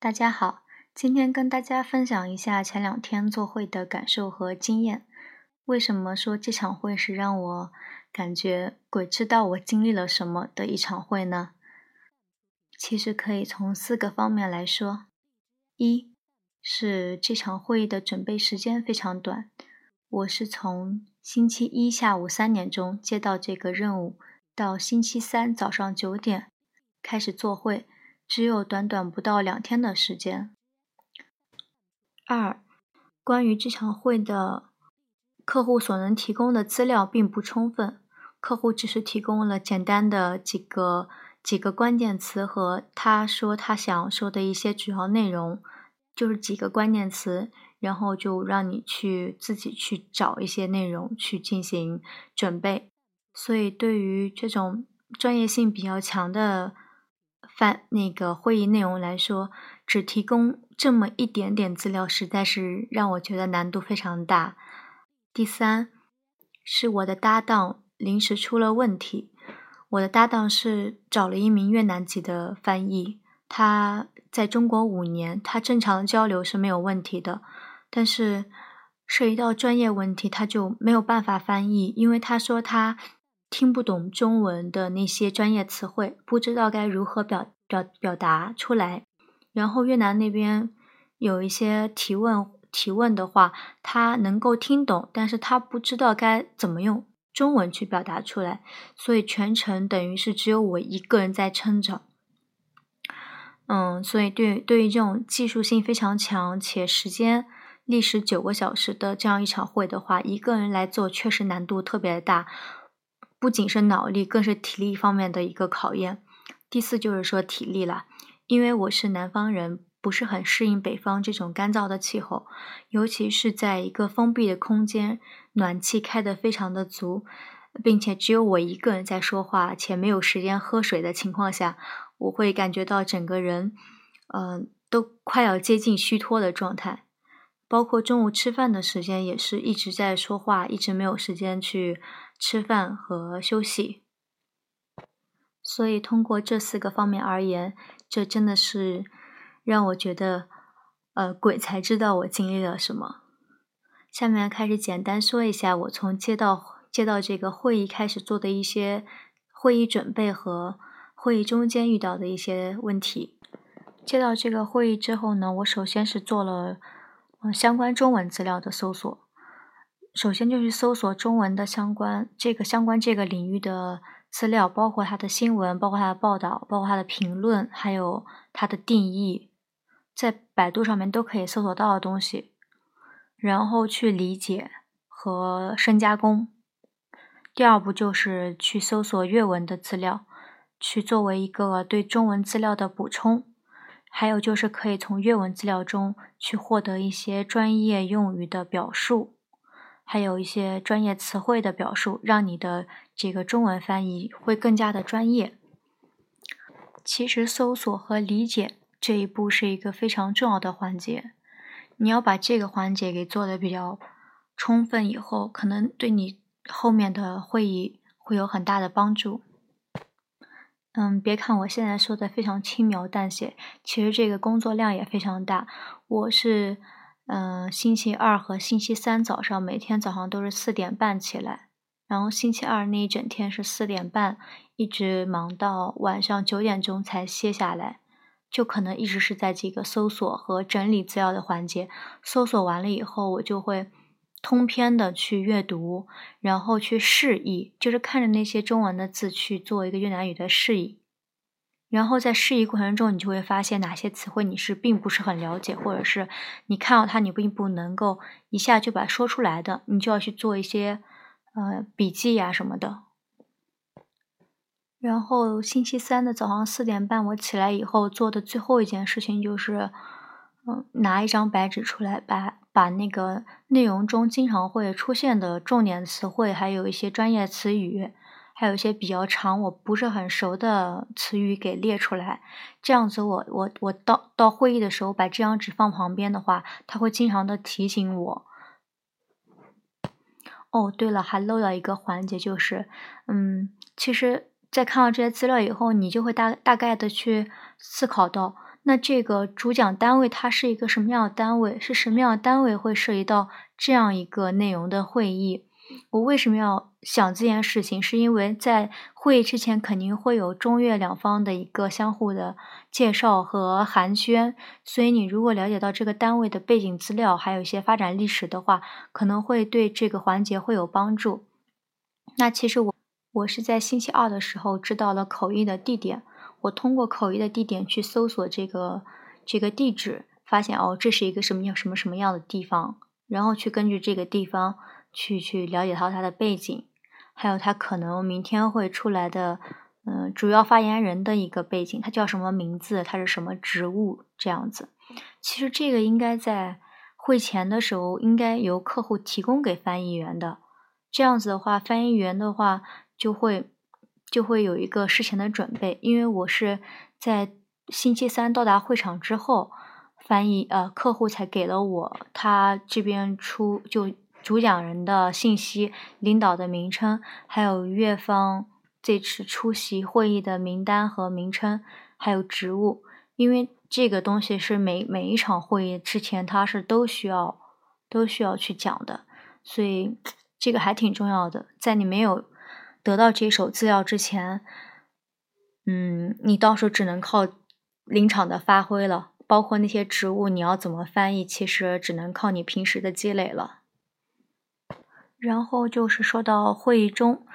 大家好，今天跟大家分享一下前两天做会的感受和经验。为什么说这场会是让我感觉鬼知道我经历了什么的一场会呢？其实可以从四个方面来说。一是这场会议的准备时间非常短，我是从星期一下午三点钟接到这个任务，到星期三早上九点开始做会。只有短短不到两天的时间。二，关于这场会的客户所能提供的资料并不充分，客户只是提供了简单的几个几个关键词和他说他想说的一些主要内容，就是几个关键词，然后就让你去自己去找一些内容去进行准备。所以，对于这种专业性比较强的。翻那个会议内容来说，只提供这么一点点资料，实在是让我觉得难度非常大。第三，是我的搭档临时出了问题。我的搭档是找了一名越南籍的翻译，他在中国五年，他正常交流是没有问题的，但是涉及到专业问题，他就没有办法翻译，因为他说他。听不懂中文的那些专业词汇，不知道该如何表表表达出来。然后越南那边有一些提问提问的话，他能够听懂，但是他不知道该怎么用中文去表达出来。所以全程等于是只有我一个人在撑着。嗯，所以对对于这种技术性非常强且时间历时九个小时的这样一场会的话，一个人来做确实难度特别大。不仅是脑力，更是体力方面的一个考验。第四就是说体力了，因为我是南方人，不是很适应北方这种干燥的气候，尤其是在一个封闭的空间，暖气开得非常的足，并且只有我一个人在说话，且没有时间喝水的情况下，我会感觉到整个人，嗯，都快要接近虚脱的状态。包括中午吃饭的时间，也是一直在说话，一直没有时间去。吃饭和休息，所以通过这四个方面而言，这真的是让我觉得，呃，鬼才知道我经历了什么。下面开始简单说一下我从接到接到这个会议开始做的一些会议准备和会议中间遇到的一些问题。接到这个会议之后呢，我首先是做了嗯相关中文资料的搜索。首先就是搜索中文的相关这个相关这个领域的资料，包括它的新闻，包括它的报道，包括它的评论，还有它的定义，在百度上面都可以搜索到的东西，然后去理解和深加工。第二步就是去搜索阅文的资料，去作为一个对中文资料的补充，还有就是可以从阅文资料中去获得一些专业用语的表述。还有一些专业词汇的表述，让你的这个中文翻译会更加的专业。其实搜索和理解这一步是一个非常重要的环节，你要把这个环节给做的比较充分以后，可能对你后面的会议会有很大的帮助。嗯，别看我现在说的非常轻描淡写，其实这个工作量也非常大。我是。嗯，星期二和星期三早上每天早上都是四点半起来，然后星期二那一整天是四点半一直忙到晚上九点钟才歇下来，就可能一直是在这个搜索和整理资料的环节。搜索完了以后，我就会通篇的去阅读，然后去示意，就是看着那些中文的字去做一个越南语的示意。然后在释疑过程中，你就会发现哪些词汇你是并不是很了解，或者是你看到它你并不能够一下就把说出来的，你就要去做一些呃笔记呀什么的。然后星期三的早上四点半，我起来以后做的最后一件事情就是，嗯，拿一张白纸出来，把把那个内容中经常会出现的重点词汇，还有一些专业词语。还有一些比较长我不是很熟的词语给列出来，这样子我我我到到会议的时候把这张纸放旁边的话，它会经常的提醒我。哦，对了，还漏了一个环节，就是，嗯，其实，在看到这些资料以后，你就会大大概的去思考到，那这个主讲单位它是一个什么样的单位？是什么样的单位会涉及到这样一个内容的会议？我为什么要想这件事情？是因为在会议之前肯定会有中越两方的一个相互的介绍和寒暄，所以你如果了解到这个单位的背景资料，还有一些发展历史的话，可能会对这个环节会有帮助。那其实我我是在星期二的时候知道了口译的地点，我通过口译的地点去搜索这个这个地址，发现哦这是一个什么样什么什么样的地方，然后去根据这个地方。去去了解到他的背景，还有他可能明天会出来的，嗯，主要发言人的一个背景，他叫什么名字，他是什么职务，这样子。其实这个应该在会前的时候应该由客户提供给翻译员的，这样子的话，翻译员的话就会就会有一个事前的准备。因为我是在星期三到达会场之后，翻译呃客户才给了我他这边出就。主讲人的信息、领导的名称，还有越方这次出席会议的名单和名称，还有职务。因为这个东西是每每一场会议之前，他是都需要都需要去讲的，所以这个还挺重要的。在你没有得到这手资料之前，嗯，你到时候只能靠临场的发挥了。包括那些植物你要怎么翻译，其实只能靠你平时的积累了。然后就是说到会议中，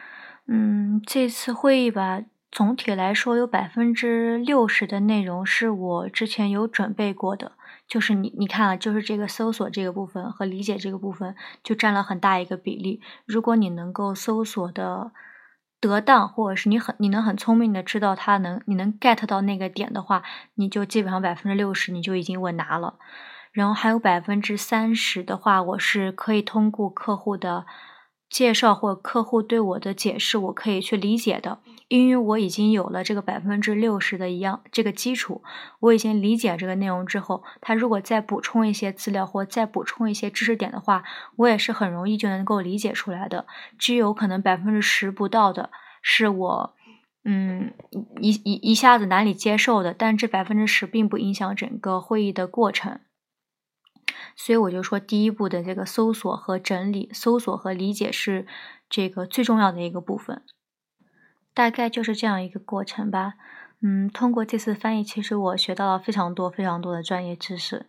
嗯，这次会议吧，总体来说有百分之六十的内容是我之前有准备过的，就是你你看啊，就是这个搜索这个部分和理解这个部分就占了很大一个比例。如果你能够搜索的得当，或者是你很你能很聪明的知道他能你能 get 到那个点的话，你就基本上百分之六十你就已经稳拿了。然后还有百分之三十的话，我是可以通过客户的介绍或客户对我的解释，我可以去理解的。因为我已经有了这个百分之六十的一样这个基础，我已经理解这个内容之后，他如果再补充一些资料或再补充一些知识点的话，我也是很容易就能够理解出来的。只有可能百分之十不到的是我，嗯，一一一下子难以接受的，但这百分之十并不影响整个会议的过程。所以我就说，第一步的这个搜索和整理、搜索和理解是这个最重要的一个部分。大概就是这样一个过程吧。嗯，通过这次翻译，其实我学到了非常多、非常多的专业知识。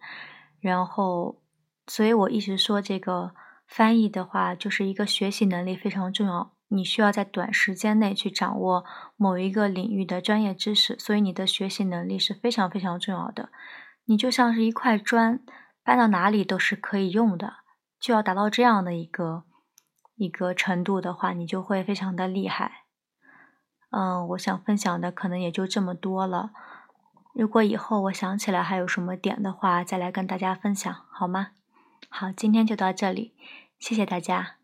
然后，所以我一直说，这个翻译的话，就是一个学习能力非常重要。你需要在短时间内去掌握某一个领域的专业知识，所以你的学习能力是非常非常重要的。你就像是一块砖。搬到哪里都是可以用的，就要达到这样的一个一个程度的话，你就会非常的厉害。嗯，我想分享的可能也就这么多了。如果以后我想起来还有什么点的话，再来跟大家分享，好吗？好，今天就到这里，谢谢大家。